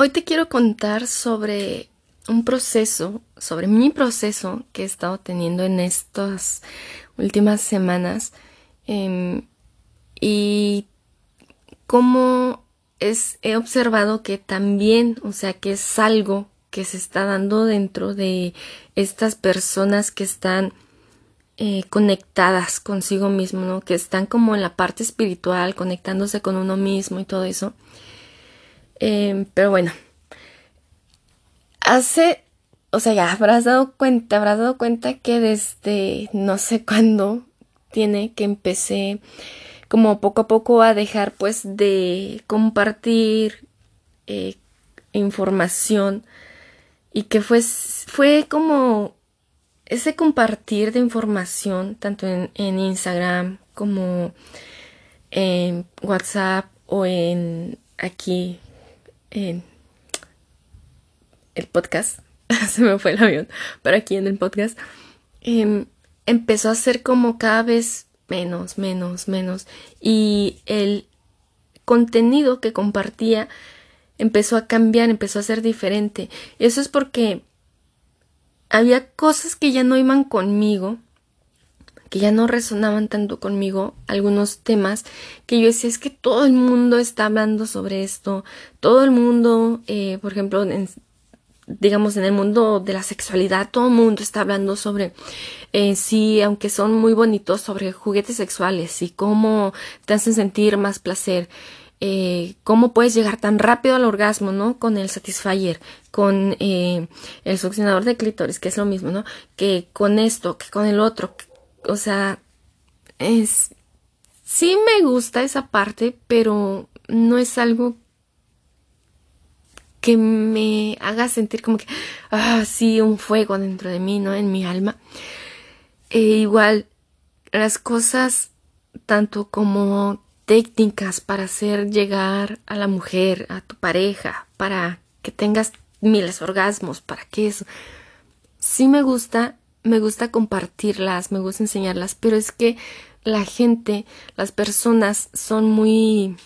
Hoy te quiero contar sobre un proceso, sobre mi proceso que he estado teniendo en estas últimas semanas em, y cómo es, he observado que también, o sea, que es algo que se está dando dentro de estas personas que están eh, conectadas consigo mismo, ¿no? Que están como en la parte espiritual, conectándose con uno mismo y todo eso. Em, pero bueno, hace, o sea, ya habrás dado cuenta, habrás dado cuenta que desde no sé cuándo tiene que empecé como poco a poco a dejar pues de compartir eh, información y que fue, fue como ese compartir de información tanto en, en Instagram como en WhatsApp o en aquí en el podcast, se me fue el avión, pero aquí en el podcast, em, empezó a ser como cada vez menos, menos, menos. Y el contenido que compartía empezó a cambiar, empezó a ser diferente. Eso es porque había cosas que ya no iban conmigo, que ya no resonaban tanto conmigo, algunos temas que yo decía es que todo el mundo está hablando sobre esto, todo el mundo, eh, por ejemplo, digamos, en el mundo de la sexualidad, todo el mundo está hablando sobre, eh, sí, aunque son muy bonitos, sobre juguetes sexuales y cómo te hacen sentir más placer. Eh, cómo puedes llegar tan rápido al orgasmo, ¿no? Con el Satisfyer, con eh, el succionador de clítoris, que es lo mismo, ¿no? Que con esto, que con el otro. O sea, es... Sí me gusta esa parte, pero no es algo que me haga sentir como que, ah, sí, un fuego dentro de mí, ¿no? En mi alma. E igual, las cosas, tanto como técnicas para hacer llegar a la mujer, a tu pareja, para que tengas miles orgasmos, para que eso. Sí me gusta, me gusta compartirlas, me gusta enseñarlas, pero es que la gente, las personas son muy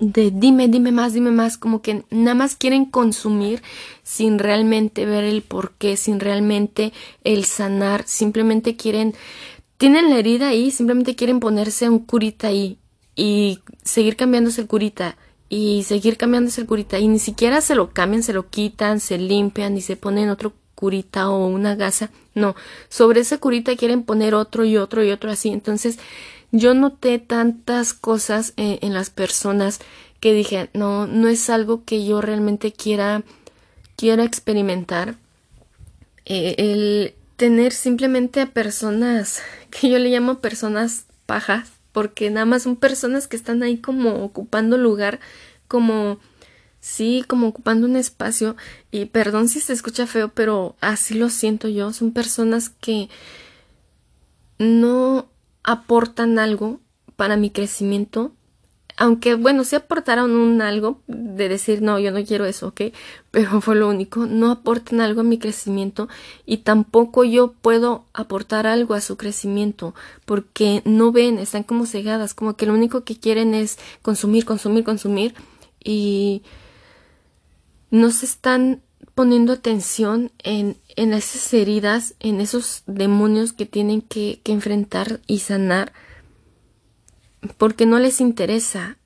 de dime, dime más, dime más, como que nada más quieren consumir sin realmente ver el porqué, sin realmente el sanar, simplemente quieren, tienen la herida ahí, simplemente quieren ponerse un curita ahí y seguir cambiándose el curita y seguir cambiándose el curita y ni siquiera se lo cambian, se lo quitan, se limpian y se ponen otro curita o una gasa, no, sobre esa curita quieren poner otro y otro y otro así, entonces yo noté tantas cosas eh, en, las personas que dije, no, no es algo que yo realmente quiera, quiera experimentar. Eh, el tener simplemente a personas que yo le llamo personas pajas, porque nada más son personas que están ahí como ocupando lugar, como sí, como ocupando un espacio, y perdón si se escucha feo, pero así lo siento yo, son personas que no aportan algo para mi crecimiento. Aunque, bueno, sí aportaron un algo de decir, no, yo no quiero eso, ¿ok? Pero fue lo único, no aportan algo a mi crecimiento y tampoco yo puedo aportar algo a su crecimiento porque no ven, están como cegadas, como que lo único que quieren es consumir, consumir, consumir y no se están poniendo atención en, en esas heridas, en esos demonios que tienen que, enfrentar y sanar, porque no les interesa,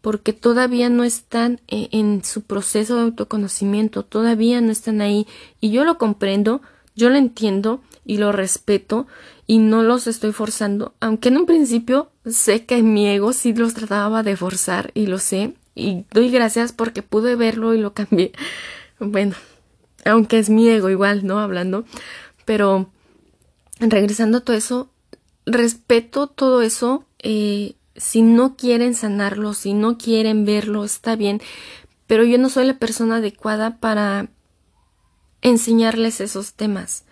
porque todavía no están en, en, su proceso de autoconocimiento, todavía no están ahí, y yo lo comprendo, yo lo entiendo y lo respeto y no los estoy forzando, aunque en un principio sé que mi ego sí los trataba de forzar y lo sé, y doy gracias porque pude verlo y lo cambié. Bueno, aunque es mi ego igual, ¿no? Hablando, pero regresando a todo eso, respeto todo eso, eh, si no quieren sanarlo, si no quieren verlo, está bien, pero yo no soy la persona adecuada para enseñarles esos temas,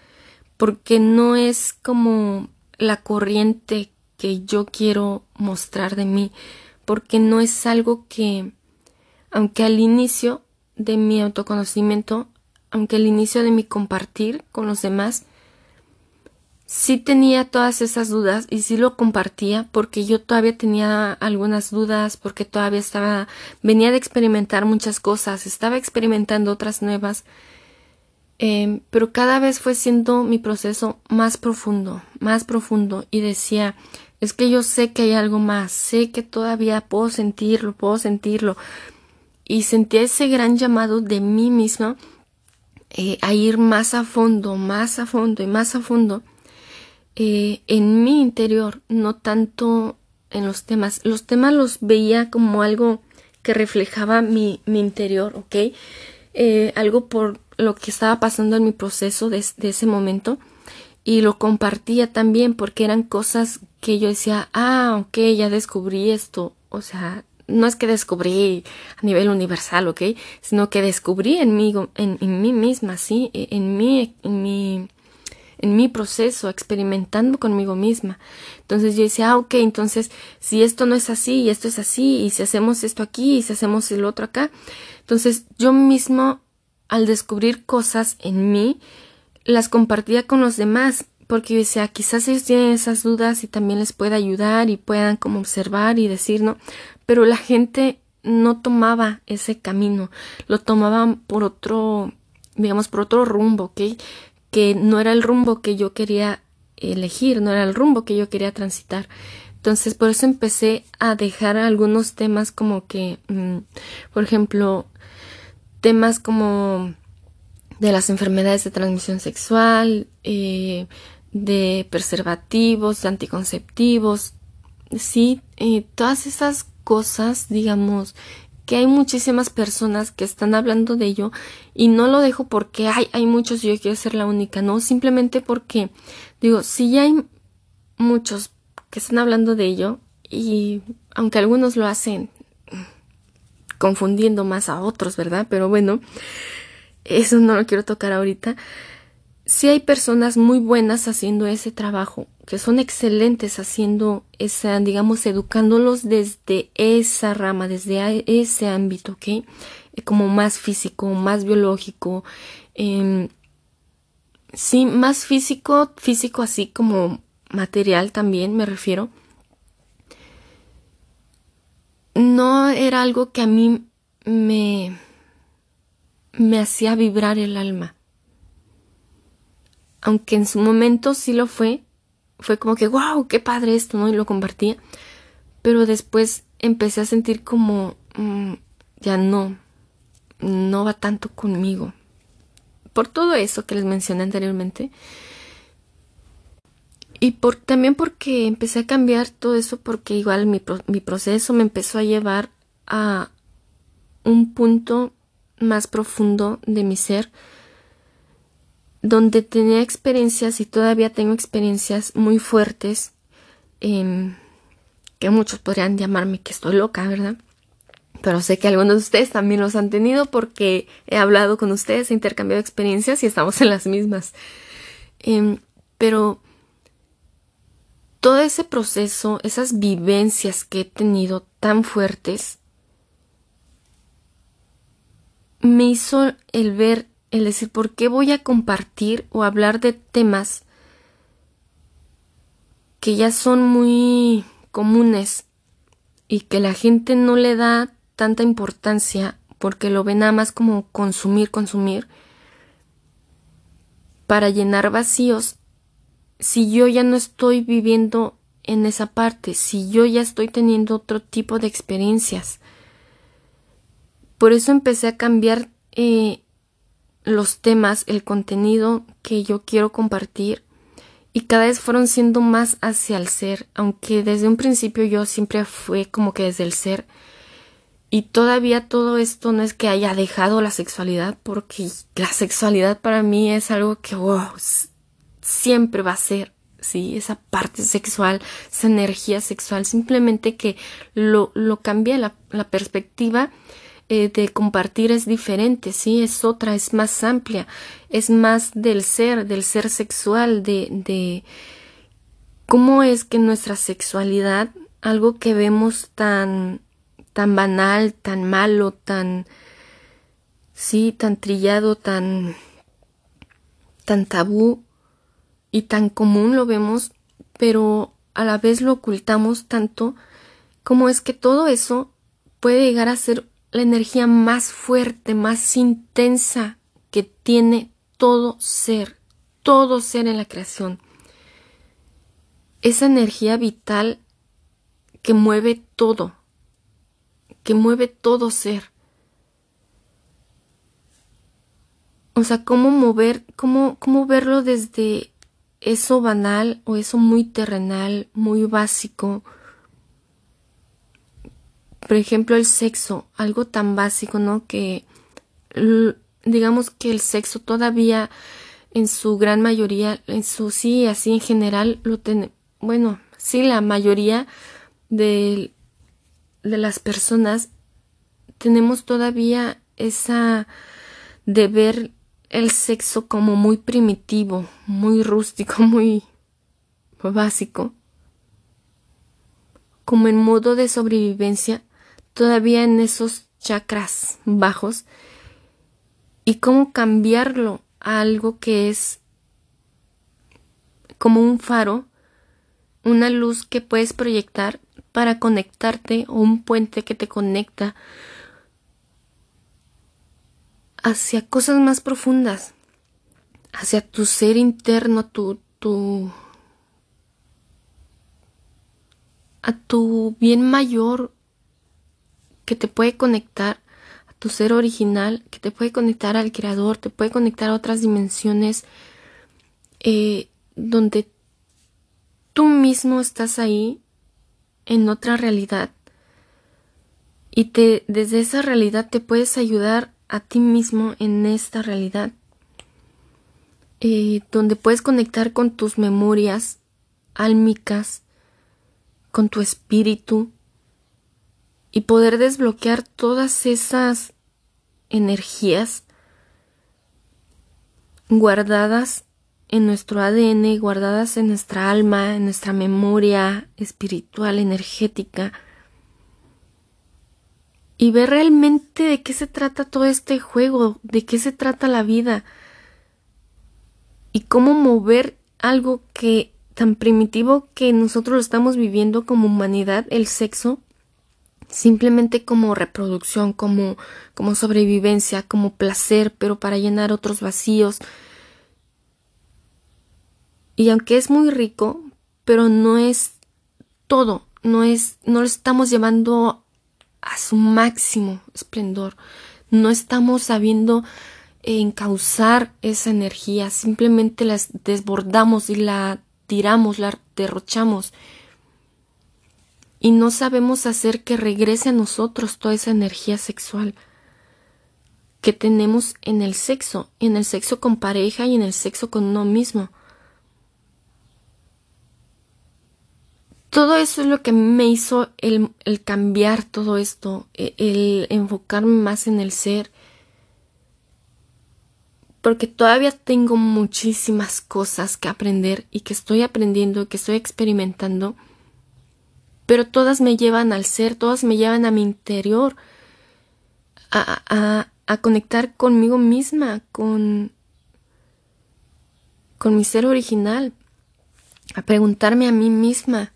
porque no es como la corriente que yo quiero mostrar de mí, porque no es algo que, aunque al inicio de mi autoconocimiento aunque el inicio de mi compartir con los demás sí tenía todas esas dudas y sí lo compartía porque yo todavía tenía algunas dudas, porque todavía estaba, venía de experimentar muchas cosas, estaba experimentando otras nuevas, em, pero cada vez fue siendo mi proceso más profundo, más profundo y decía, es que yo sé que hay algo más, sé que todavía puedo sentirlo, puedo sentirlo y sentía ese gran llamado de mí misma eh, a ir más a fondo, más a fondo y más a fondo eh, en mi interior, no tanto en los temas. Los temas los veía como algo que reflejaba mi, mi interior, ¿ok? Eh, algo por lo que estaba pasando en mi proceso de, de, ese momento y lo compartía también porque eran cosas que yo decía, ah, ok, ya descubrí esto, o sea, no es que descubrí a nivel universal, ¿ok? Sino que descubrí en mí, en, mí misma, sí, en mí, en mi en mi proceso, experimentando conmigo misma. Entonces yo decía, ah, ok, entonces si esto no es así y esto es así y si hacemos esto aquí y si hacemos el otro acá, entonces yo mismo al descubrir cosas en mí, las compartía con los demás, porque yo decía, quizás ellos tienen esas dudas y también les pueda ayudar y puedan como observar y decir, ¿no? Pero la gente no tomaba ese camino, lo tomaban por otro, digamos, por otro rumbo, ¿ok? que no era el rumbo que yo quería elegir, no era el rumbo que yo quería transitar. Entonces, por eso empecé a dejar algunos temas como que, mm, por ejemplo, temas como de las enfermedades de transmisión sexual, eh, de preservativos, de anticonceptivos, sí, eh, todas esas cosas, digamos, que hay muchísimas personas que están hablando de ello y no lo dejo porque hay, hay muchos y yo quiero ser la única, no, simplemente porque digo, si ya hay muchos que están hablando de ello y aunque algunos lo hacen confundiendo más a otros, ¿verdad? Pero bueno, eso no lo quiero tocar ahorita sí hay personas muy buenas haciendo ese trabajo, que son excelentes haciendo esa, digamos, educándolos desde esa rama, desde ese ámbito, ¿ok? Eh, como más físico, más biológico, eh, sí, más físico, físico así como material también me refiero. No era algo que a mí me, me hacía vibrar el alma aunque en su momento sí lo fue, fue como que, wow, qué padre esto, ¿no? Y lo compartía. Pero después empecé a sentir como, mm, ya no, no va tanto conmigo. Por todo eso que les mencioné anteriormente. Y por, también porque empecé a cambiar todo eso porque igual mi, mi proceso me empezó a llevar a un punto más profundo de mi ser donde tenía experiencias y todavía tengo experiencias muy fuertes, eh, que muchos podrían llamarme que estoy loca, ¿verdad? Pero sé que algunos de ustedes también los han tenido porque he hablado con ustedes, he intercambiado experiencias y estamos en las mismas. Eh, pero todo ese proceso, esas vivencias que he tenido tan fuertes, me hizo el ver decir por qué voy a compartir o hablar de temas que ya son muy comunes y que la gente no le da tanta importancia porque lo ve nada más como consumir, consumir, para llenar vacíos, si yo ya no estoy viviendo en esa parte, si yo ya estoy teniendo otro tipo de experiencias. Por eso empecé a cambiar eh, los temas, el contenido que yo quiero compartir y cada vez fueron siendo más hacia el ser, aunque desde un principio yo siempre fue como que desde el ser. Y todavía todo esto no es que haya dejado la sexualidad porque la sexualidad para mí es algo que wow, siempre va a ser sí, esa parte sexual, esa energía sexual, simplemente que lo, lo cambia la, la perspectiva eh, de compartir es diferente, sí, es otra, es más amplia, es más del ser, del ser sexual, de, de cómo es que nuestra sexualidad, algo que vemos tan, tan banal, tan malo, tan, sí, tan trillado, tan, tan tabú, y tan común lo vemos, pero a la vez lo ocultamos tanto como es que todo eso puede llegar a ser la energía más fuerte, más intensa que tiene todo ser, todo ser en la creación. Esa energía vital que mueve todo, que mueve todo ser. O sea, cómo mover, cómo, cómo verlo desde eso banal o eso muy terrenal, muy básico. Por ejemplo, el sexo, algo tan básico, ¿no? Que digamos que el sexo todavía en su gran mayoría, en su sí, así en general, lo tiene, bueno, sí, la mayoría de, de las personas tenemos todavía esa de ver el sexo como muy primitivo, muy rústico, muy básico, como en modo de sobrevivencia, todavía en esos chakras bajos, y cómo cambiarlo a algo que es como un faro, una luz que puedes proyectar para conectarte o un puente que te conecta hacia cosas más profundas, hacia tu ser interno, tu, tu, a tu bien mayor que te puede conectar a tu ser original, que te puede conectar al creador, te puede conectar a otras dimensiones eh, donde tú mismo estás ahí en otra realidad. Y te desde esa realidad te puedes ayudar a ti mismo en esta realidad, eh, donde puedes conectar con tus memorias álmicas, con tu espíritu y poder desbloquear todas esas energías guardadas en nuestro ADN, guardadas en nuestra alma, en nuestra memoria espiritual, energética, y ver realmente de qué se trata todo este juego, de qué se trata la vida y cómo mover algo que tan primitivo que nosotros lo estamos viviendo como humanidad, el sexo, simplemente como reproducción, como, como sobrevivencia, como placer, pero para llenar otros vacíos. Y aunque es muy rico, pero no es todo, no es, no lo estamos llevando a su máximo esplendor. No estamos sabiendo encauzar esa energía, simplemente la desbordamos y la tiramos, la derrochamos. Y no sabemos hacer que regrese a nosotros toda esa energía sexual que tenemos en el sexo, en el sexo con pareja y en el sexo con uno mismo. todo eso es lo que me hizo el, cambiar todo esto, e, el, enfocarme más en el ser, porque todavía tengo muchísimas cosas que aprender y que estoy aprendiendo, que estoy experimentando, pero todas me llevan al ser, todas me llevan a mi interior, a, a, a conectar conmigo misma, con, con mi ser original, a preguntarme a mí misma,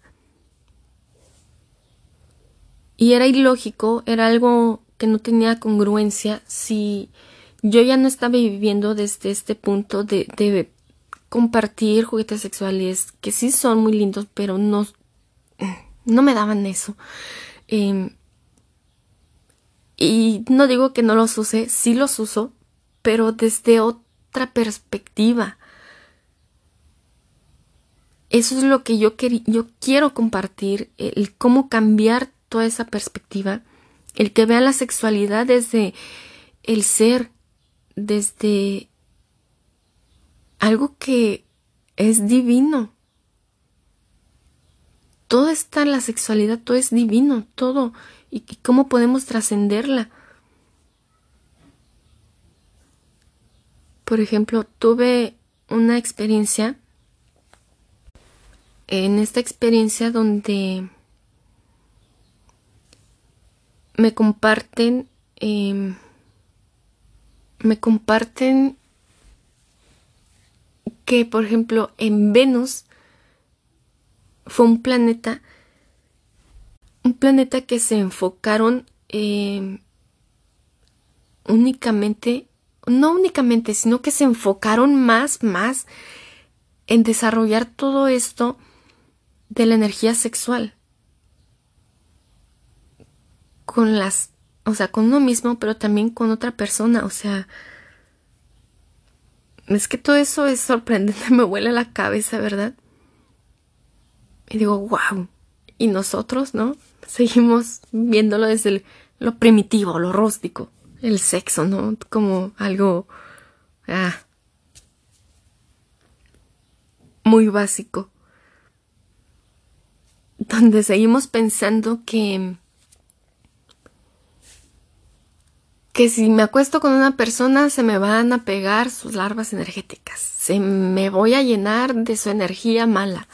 y era ilógico, era algo que no tenía congruencia si yo ya no estaba viviendo desde este punto de, de compartir juguetes sexuales que sí son muy lindos, pero no, no me daban eso. Em, y no digo que no los use, sí los uso, pero desde otra perspectiva. Eso es lo que yo, yo quiero compartir, el cómo cambiar toda esa perspectiva, el que vea la sexualidad desde el ser, desde algo que es divino. Todo está la sexualidad, todo es divino, todo. ¿Y cómo podemos trascenderla? Por ejemplo, tuve una experiencia, en esta experiencia donde me comparten, em, me comparten que, por ejemplo, en Venus fue un planeta, un planeta que se enfocaron eh, únicamente, no únicamente, sino que se enfocaron más, más en desarrollar todo esto de la energía sexual con las, o sea, con uno mismo, pero también con otra persona, o sea, es que todo eso es sorprendente, me huele la cabeza, ¿verdad? Y digo, wow. Y nosotros, ¿no? Seguimos viéndolo desde lo primitivo, lo rústico, el sexo, ¿no? Como algo ah, muy básico. Donde seguimos pensando que que si me acuesto con una persona se me van a pegar sus larvas energéticas, se me voy a llenar de su energía mala,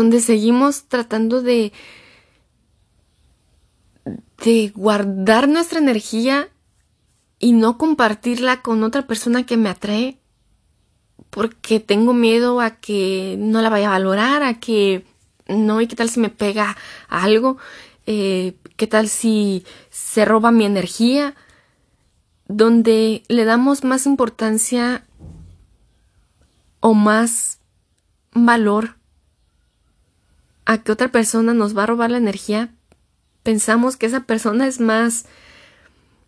donde seguimos tratando de de guardar nuestra energía y no compartirla con otra persona que me atrae porque tengo miedo a que no la vaya a valorar, a que no, y qué tal si me pega algo. Eh, qué tal si se roba mi energía, donde le damos más importancia o más valor a que otra persona nos va a robar la energía, pensamos que esa persona es más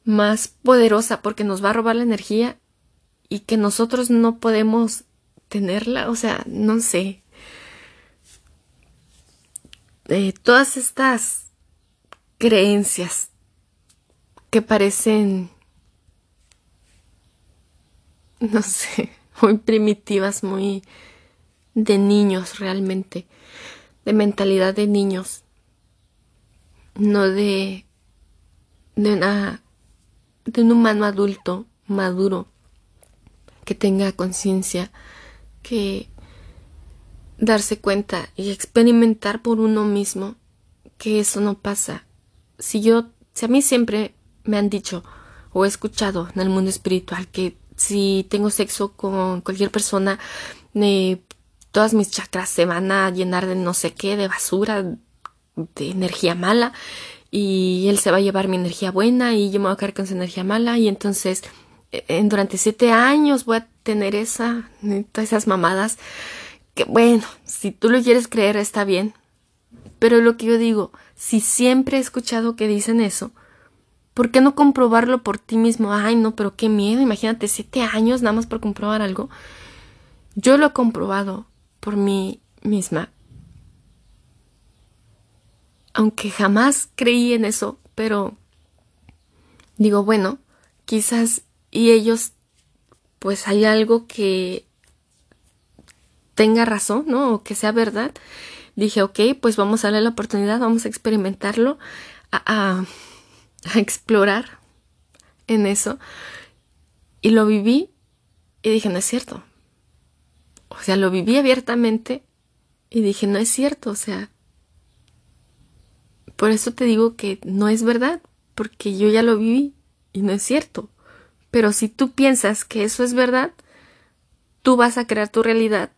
más poderosa porque nos va a robar la energía y que nosotros no podemos tenerla, o sea, no sé. Eh, todas estas creencias que parecen, no sé, muy primitivas, muy de niños realmente, de mentalidad de niños, no de, de una, de un humano adulto, maduro, que tenga conciencia, que darse cuenta y experimentar por uno mismo que eso no pasa. Si yo, si a mí siempre me han dicho o he escuchado en el mundo espiritual que si tengo sexo con cualquier persona, todas mis chakras se van a llenar de no sé qué, de basura, de energía mala, y él se va a llevar mi energía buena y yo me voy a quedar con su energía mala, y entonces en, durante siete años voy a tener esa, esas mamadas, que bueno, si tú lo quieres creer está bien, pero lo que yo digo, si siempre he escuchado que dicen eso, ¿por qué no comprobarlo por ti mismo? Ay, no, pero qué miedo, imagínate siete años nada más por comprobar algo. Yo lo he comprobado por mí misma. Aunque jamás creí en eso, pero digo, bueno, quizás y ellos, pues hay algo que tenga razón, ¿no? O que sea verdad dije, ok, pues vamos a darle la oportunidad, vamos a experimentarlo, a, a, explorar en eso. Y lo viví y dije, no es cierto. O sea, lo viví abiertamente y dije, no es cierto, o sea, por eso te digo que no es verdad, porque yo ya lo viví y no es cierto. Pero si tú piensas que eso es verdad, tú vas a crear tu realidad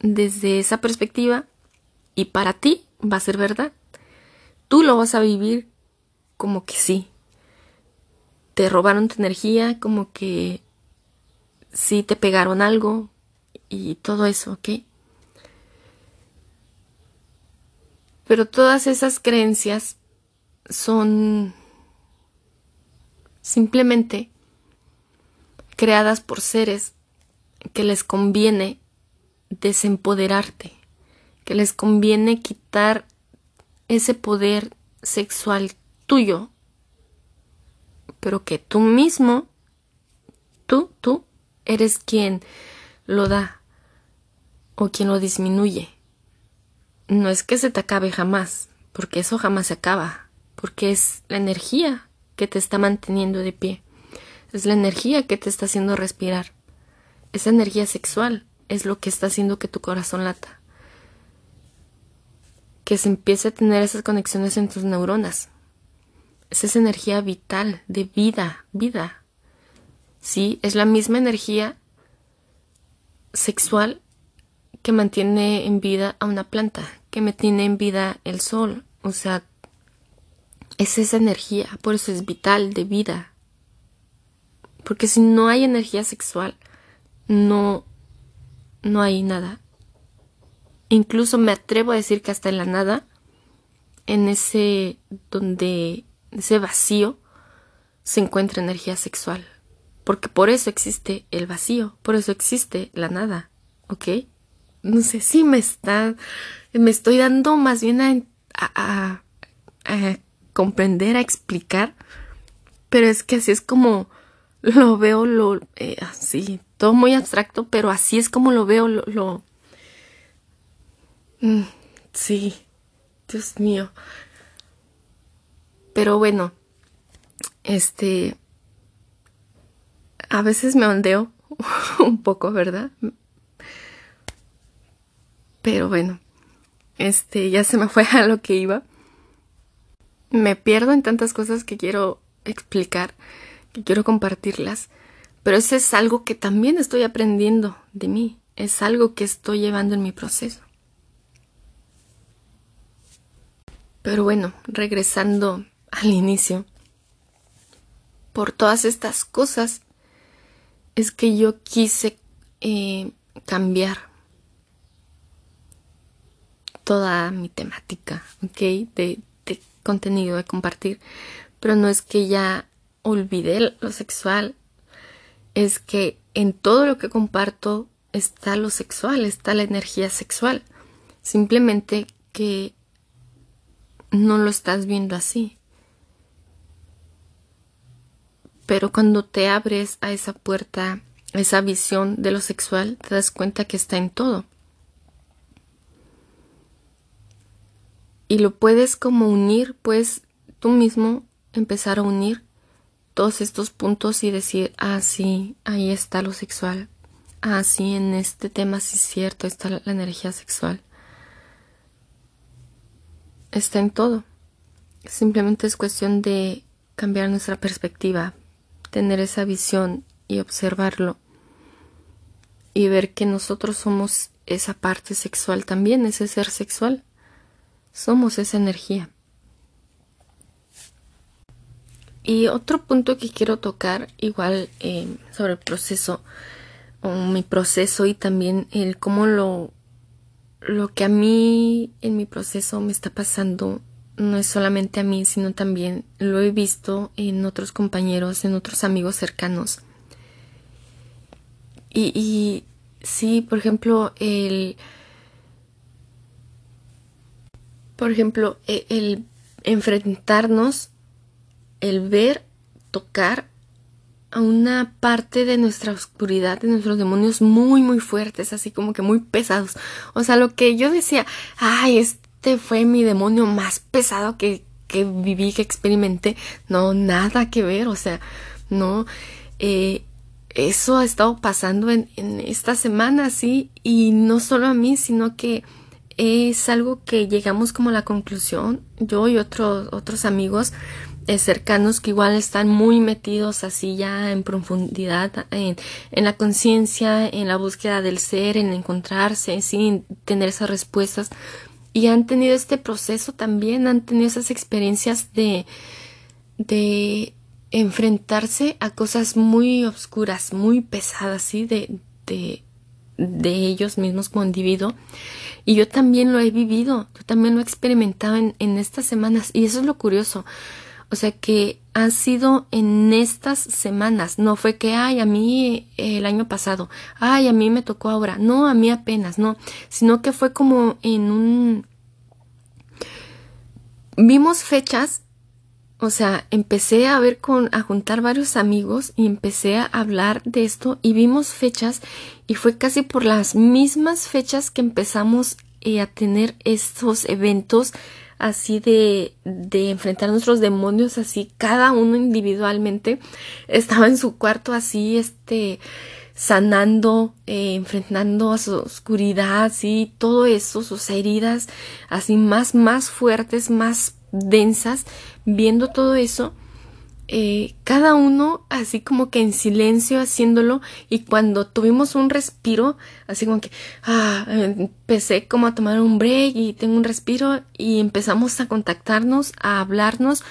desde esa perspectiva y para ti va a ser verdad. Tú lo vas a vivir como que sí. Te robaron tu energía, como que sí te pegaron algo y todo eso, ¿ok? Pero todas esas creencias son simplemente creadas por seres que les conviene desempoderarte, que les conviene quitar ese poder sexual tuyo, pero que tú mismo, tú, tú, eres quien lo da o quien lo disminuye. No es que se te acabe jamás, porque eso jamás se acaba, porque es la energía que te está manteniendo de pie, es la energía que te está haciendo respirar, esa energía sexual es lo que está haciendo que tu corazón lata. Que se empiece a tener esas conexiones en tus neuronas. Es esa energía vital, de vida, vida. Sí, es la misma energía sexual que mantiene en vida a una planta, que mantiene en vida el sol. O sea, es esa energía, por eso es vital, de vida. Porque si no hay energía sexual, no, no hay nada. Incluso me atrevo a decir que hasta en la nada, en ese donde ese vacío se encuentra energía sexual. Porque por eso existe el vacío, por eso existe la nada, ¿ok? No sé si me está, me estoy dando más bien a, a, a comprender, a explicar, pero es que así es como lo veo, lo, eh, así, todo muy abstracto, pero así es como lo veo, lo, mm, sí, Dios mío. Pero bueno, este, a veces me ondeo un poco, ¿verdad? Pero bueno, este, ya se me fue a lo que iba. Me pierdo en tantas cosas que quiero explicar, que quiero compartirlas, pero eso es algo que también estoy aprendiendo de mí, es algo que estoy llevando en mi proceso. Pero bueno, regresando al inicio, por todas estas cosas es que yo quise eh, cambiar toda mi temática, ¿ok? De, de contenido, de compartir. Pero no es que ya olvidé lo sexual, es que en todo lo que comparto está lo sexual, está la energía sexual. Simplemente que no lo estás viendo así. Pero cuando te abres a esa puerta, esa visión de lo sexual, te das cuenta que está en todo. Y lo puedes como unir, pues tú mismo empezar a unir todos estos puntos y decir, ah, sí, ahí está lo sexual. Ah, sí, en este tema sí es cierto, está la energía sexual. Está en todo. Simplemente es cuestión de cambiar nuestra perspectiva, tener esa visión y observarlo y ver que nosotros somos esa parte sexual también, ese ser sexual. Somos esa energía. Y otro punto que quiero tocar, igual eh, sobre el proceso, o mi proceso y también el cómo lo, lo que a mí en mi proceso me está pasando no es solamente a mí, sino también lo he visto en otros compañeros, en otros amigos cercanos. Y, sí, por ejemplo, el... Por ejemplo, e, el, enfrentarnos, el ver, tocar a una parte de nuestra oscuridad, de nuestros demonios muy, muy fuertes, así como que muy pesados. O sea, lo que yo decía, ay, es este fue mi demonio más pesado que, que viví, que experimenté. No, nada que ver, o sea, no. Eh, eso ha estado pasando en, en esta semana, sí, y no solo a mí, sino que es algo que llegamos como a la conclusión, yo y otros, otros amigos eh, cercanos que igual están muy metidos así ya en profundidad en, en la conciencia, en la búsqueda del ser, en encontrarse, sin tener esas respuestas, y han tenido este proceso también, han tenido esas experiencias de, de enfrentarse a cosas muy oscuras, muy pesadas, ¿sí? De, de, de ellos mismos como individuo. Y yo también lo he vivido, yo también lo he experimentado en, en estas semanas. Y eso es lo curioso. O sea que ha sido en estas semanas, no fue que, ay, a mí el año pasado, ay, a mí me tocó ahora, no, a mí apenas, no, sino que fue como en un... Vimos fechas, o sea, empecé a ver con, a juntar varios amigos y empecé a hablar de esto y vimos fechas y fue casi por las mismas fechas que empezamos eh, a tener estos eventos así de, de enfrentar nuestros demonios así, cada uno individualmente. Estaba en su cuarto así, este, sanando, eh, enfrentando a su oscuridad, así, todo eso, sus heridas así más, más fuertes, más densas, viendo todo eso, eh, cada uno así como que en silencio haciéndolo y cuando tuvimos un respiro, así como que ah, empecé como a tomar un break y tengo un respiro y empezamos a contactarnos, a hablarnos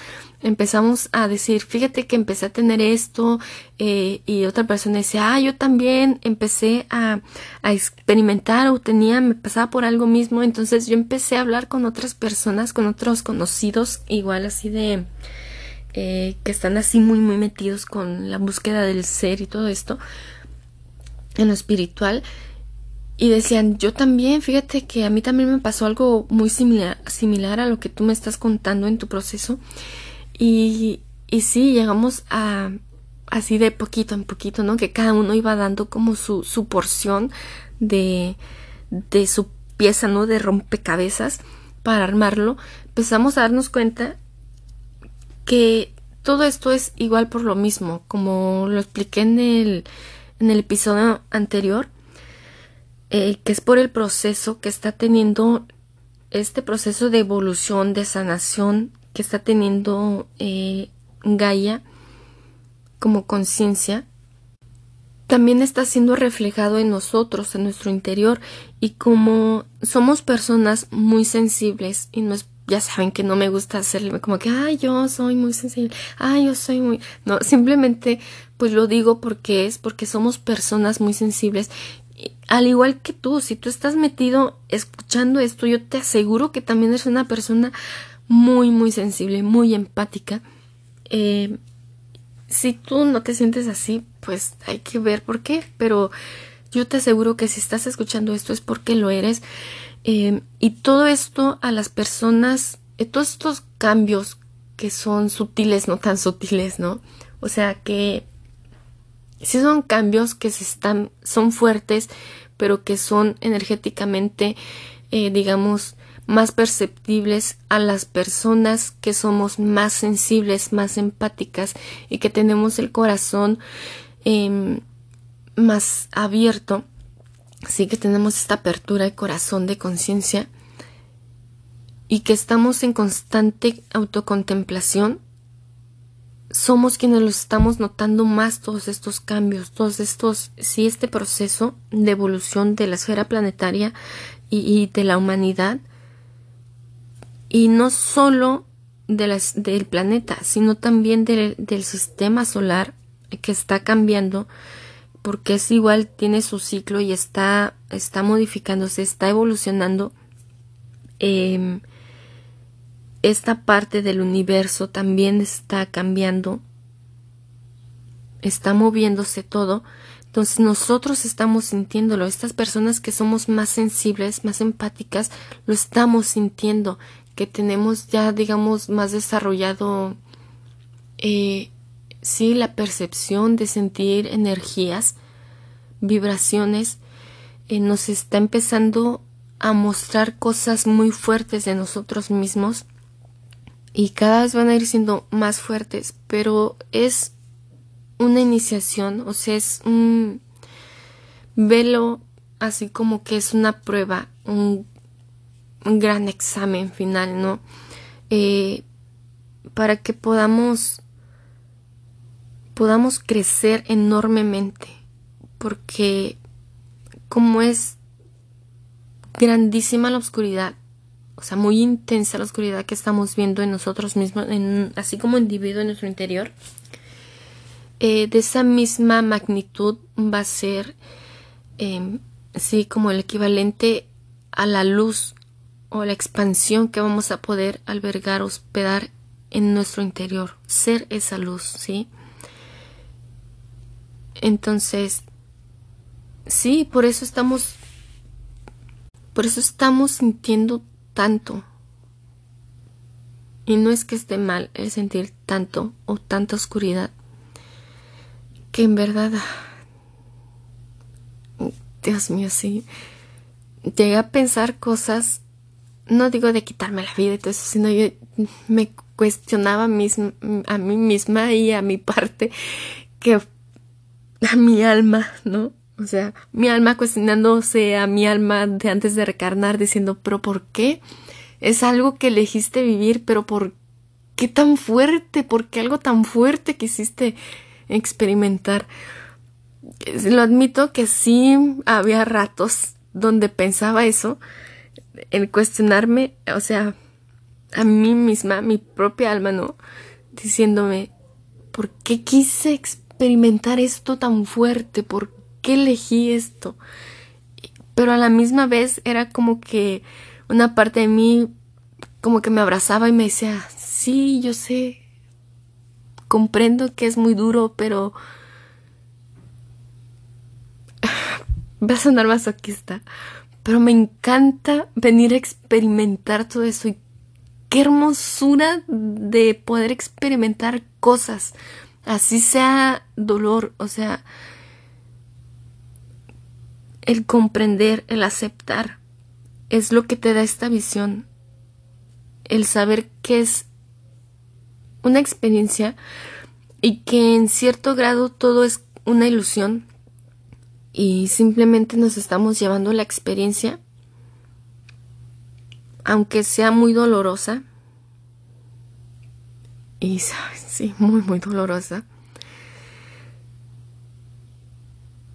empezamos a decir, fíjate que empecé a tener esto eh, y otra persona dice, ah, yo también empecé a, a, experimentar o tenía, me pasaba por algo mismo, entonces yo empecé a hablar con otras personas, con otros conocidos, igual así de, eh, que están así muy, muy metidos con la búsqueda del ser y todo esto, en lo espiritual. Y decían, yo también, fíjate que a mí también me pasó algo muy similar, similar a lo que tú me estás contando en tu proceso. Y, y sí, llegamos a así de poquito en poquito, ¿no? Que cada uno iba dando como su, su porción de, de su pieza, ¿no? De rompecabezas para armarlo. Empezamos a darnos cuenta que todo esto es igual por lo mismo, como lo expliqué en el, en el episodio anterior, eh, que es por el proceso que está teniendo este proceso de evolución, de sanación que está teniendo eh, Gaia como conciencia, también está siendo reflejado en nosotros, en nuestro interior, y como somos personas muy sensibles, y no es, ya saben que no me gusta hacerle como que, ay, yo soy muy sensible, ay, yo soy muy, no, simplemente pues lo digo porque es, porque somos personas muy sensibles, al igual que tú, si tú estás metido escuchando esto, yo te aseguro que también eres una persona muy, muy sensible, muy empática. Eh, si tú no te sientes así, pues hay que ver por qué, pero yo te aseguro que si estás escuchando esto es porque lo eres. Eh, y todo esto a las personas, eh, todos estos cambios que son sutiles, no tan sutiles, ¿no? O sea que si son cambios que se están, son fuertes, pero que son energéticamente, digamos, más perceptibles a las personas que somos más sensibles, más empáticas y que tenemos el corazón em, más abierto, sí que tenemos esta apertura de corazón de conciencia y que estamos en constante autocontemplación, somos quienes los estamos notando más todos estos cambios, todos estos, sí, este proceso de evolución de la esfera planetaria y de la humanidad y no solo de del planeta, sino también del sistema solar que está cambiando porque es igual, tiene su ciclo y está, está modificándose, está evolucionando. Eh, esta parte del universo también está cambiando, está moviéndose todo. Entonces nosotros estamos sintiéndolo. Estas personas que somos más sensibles, más empáticas, lo estamos sintiendo que tenemos ya, digamos, más desarrollado, eh, sí, la percepción de sentir energías, vibraciones, eh, nos está empezando a mostrar cosas muy fuertes de nosotros mismos y cada vez van a ir siendo más fuertes, pero es una iniciación, o sea, es un velo así como que es una prueba, un gran examen final, ¿no? Eh, para que podamos podamos crecer enormemente porque como es grandísima la oscuridad o sea muy intensa la oscuridad que estamos viendo en nosotros mismos en, así como individuo en nuestro interior eh, de esa misma magnitud va a ser eh, sí como el equivalente a la luz o la expansión que vamos a poder albergar, hospedar en nuestro interior, ser esa luz, ¿sí? Entonces, sí, por eso estamos, por eso estamos sintiendo tanto. Y no es que esté mal el sentir tanto o tanta oscuridad, que en verdad, Dios mío, sí, llegué a pensar cosas no digo de quitarme la vida y todo eso, sino yo me cuestionaba a mí misma y a mi parte que a mi alma, ¿no? O sea, mi alma cuestionándose a mi alma de antes de recarnar, diciendo, pero ¿por qué? Es algo que elegiste vivir, pero ¿por qué tan fuerte? ¿Por qué algo tan fuerte quisiste experimentar? Lo admito que sí había ratos donde pensaba eso, en cuestionarme, o sea, a mí misma, mi propia alma, ¿no? Diciéndome, ¿por qué quise experimentar esto tan fuerte? ¿Por qué elegí esto? Pero a la misma vez era como que una parte de mí como que me abrazaba y me decía, sí, yo sé, comprendo que es muy duro, pero va a sonar masoquista, pero me encanta venir a experimentar todo eso y qué hermosura de poder experimentar cosas, así sea dolor, o sea, el comprender, el aceptar, es lo que te da esta visión, el saber que es una experiencia y que en cierto grado todo es una ilusión y simplemente nos estamos llevando la experiencia aunque sea muy dolorosa, y sí, muy, muy dolorosa,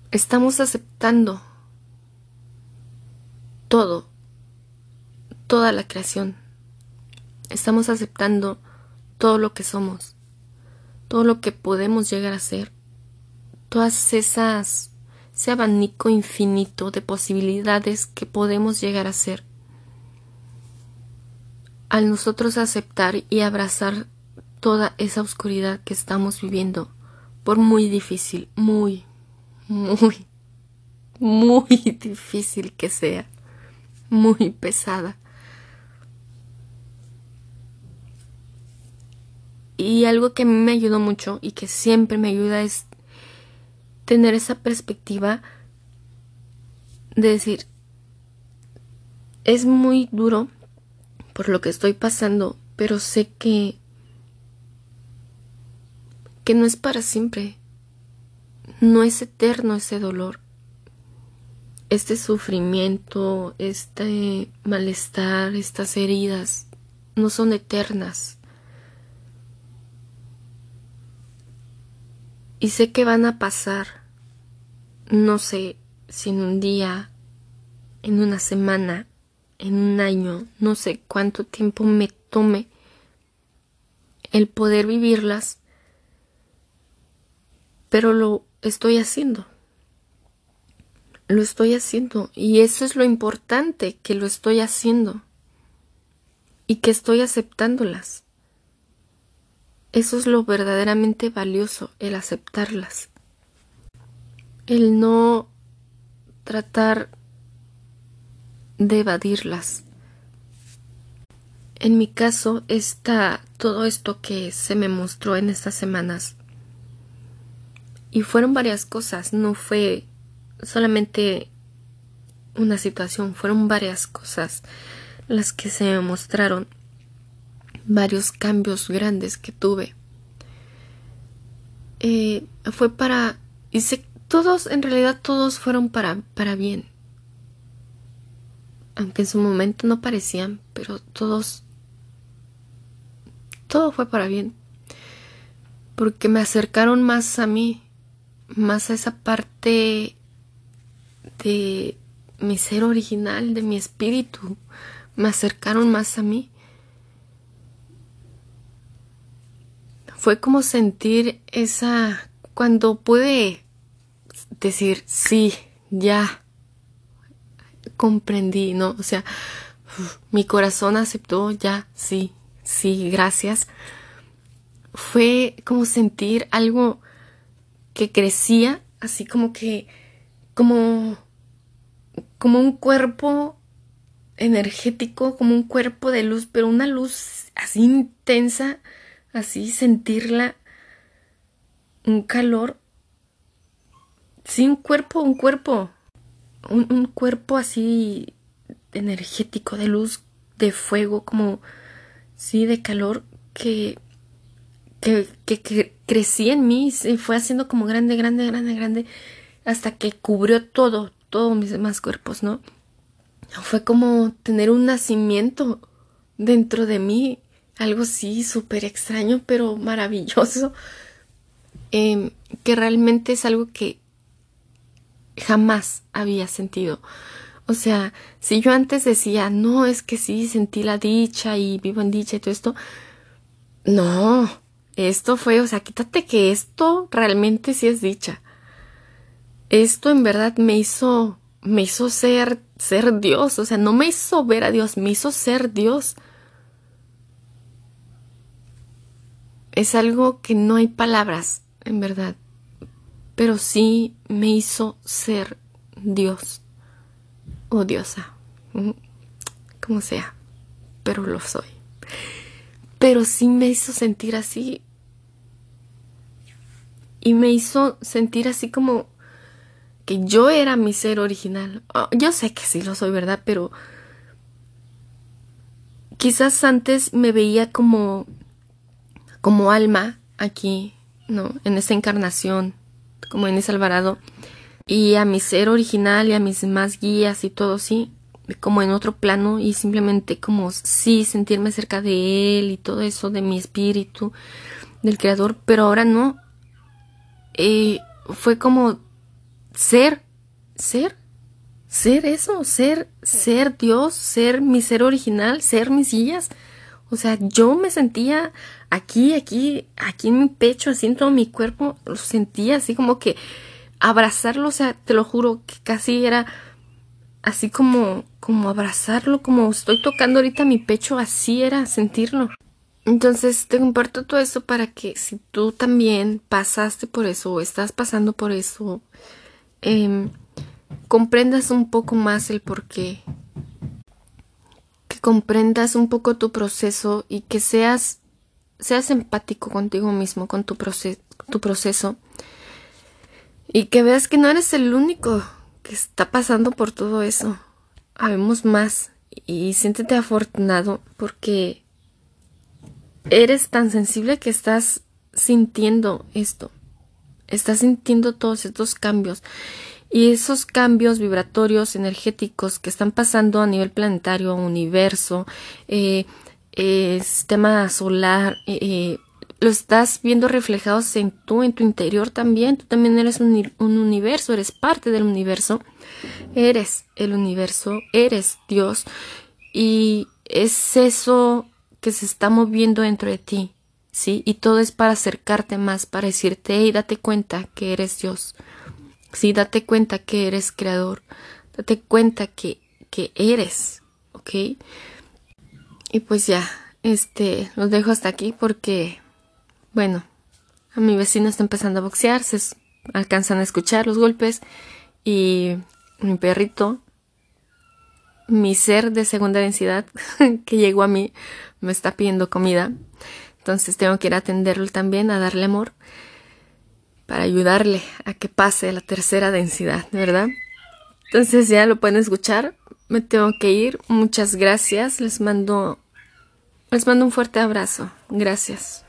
estamos aceptando todo, toda la creación. Estamos aceptando todo lo que somos, todo lo que podemos llegar a ser, todas esas, ese abanico infinito de posibilidades que podemos llegar a ser. Al nosotros aceptar y abrazar toda esa oscuridad que estamos viviendo, por muy difícil, muy, muy, muy difícil que sea, muy pesada. Y algo que a mí me ayudó mucho y que siempre me ayuda es tener esa perspectiva de decir, es muy duro por lo que estoy pasando, pero sé que que no es para siempre. No es eterno ese dolor. Este sufrimiento, este malestar, estas heridas no son eternas. Y sé que van a pasar. No sé si en un día, en una semana, en un año, no sé cuánto tiempo me tome el poder vivirlas, pero lo estoy haciendo. Lo estoy haciendo y eso es lo importante, que lo estoy haciendo y que estoy aceptándolas. Eso es lo verdaderamente valioso, el aceptarlas. El no tratar de evadirlas. En mi caso está todo esto que se me mostró en estas semanas. Y fueron varias cosas, no fue solamente una situación, fueron varias cosas las que se me mostraron, varios cambios grandes que tuve. Eh, fue para, hice todos, en realidad todos fueron para, para bien. Aunque en su momento no parecían, pero todos, todo fue para bien, porque me acercaron más a mí, más a esa parte de mi ser original, de mi espíritu, me acercaron más a mí. Fue como sentir esa, cuando pude decir, sí, ya, comprendí, ¿no? O sea, mi corazón aceptó, ya, sí, sí, gracias. Fue como sentir algo que crecía, así como que, como, como un cuerpo energético, como un cuerpo de luz, pero una luz así intensa, así sentirla, un calor, sí, un cuerpo, un cuerpo, un, cuerpo así energético, de luz, de fuego, como, sí, de calor, que, que, que, crecía en mí, se fue haciendo como grande, grande, grande, grande, hasta que cubrió todo, todos mis demás cuerpos, ¿no? Fue como tener un nacimiento dentro de mí algo sí súper extraño, pero maravilloso, em, que realmente es algo que jamás había sentido. O sea, si yo antes decía, no, es que sí, sentí la dicha y vivo en dicha y todo esto, no, esto fue, o sea, quítate que esto realmente sí es dicha. Esto en verdad me hizo, me hizo ser, ser Dios, o sea, no me hizo ver a Dios, me hizo ser Dios. Es algo que no hay palabras, en verdad, pero sí me hizo ser Dios o diosa, como sea, pero lo soy. Pero sí me hizo sentir así y me hizo sentir así como que yo era mi ser original. Oh, yo sé que sí lo soy, ¿verdad? Pero quizás antes me veía como como alma aquí, ¿no? En esta encarnación, como en ese Alvarado. Y a mi ser original y a mis más guías y todo, sí, como en otro plano y simplemente como sí sentirme cerca de él y todo eso, de mi espíritu, del creador, pero ahora no, eh, fue como ser, ser, ser eso, ser, ser Dios, ser mi ser original, ser mis sillas. O sea, yo me sentía aquí, aquí, aquí en mi pecho, así en todo mi cuerpo, lo sentía así como que abrazarlo, o sea, te lo juro que casi era así como, como abrazarlo, como estoy tocando ahorita mi pecho, así era sentirlo. Entonces te comparto todo eso para que si tú también pasaste por eso o estás pasando por eso, em, comprendas un poco más el por qué. Que comprendas un poco tu proceso y que seas, seas empático contigo mismo, con tu, tu proceso. Y que veas que no eres el único que está pasando por todo eso. Habemos más. Y siéntete afortunado porque eres tan sensible que estás sintiendo esto, estás sintiendo todos estos cambios y esos cambios vibratorios energéticos que están pasando a nivel planetario, universo, eh, eh, sistema solar, eh, lo estás viendo reflejados en tú, en tu interior también. Tú también eres un, un, universo, eres parte del universo. Eres el universo, eres Dios. Y es eso que se está moviendo dentro de ti, ¿sí? Y todo es para acercarte más, para decirte, hey, date cuenta que eres Dios, ¿sí? Date cuenta que eres creador, date cuenta que, que eres, ¿ok? Y pues ya, este, los dejo hasta aquí porque, bueno, a mi vecino está empezando a boxear, se alcanzan a escuchar los golpes y mi perrito mi ser de segunda densidad que llegó a mí me está pidiendo comida. Entonces tengo que ir a atenderlo también, a darle amor, para ayudarle a que pase la tercera densidad, ¿verdad? Entonces ya lo pueden escuchar. Me tengo que ir. Muchas gracias. Les mando les mando un fuerte abrazo. Gracias.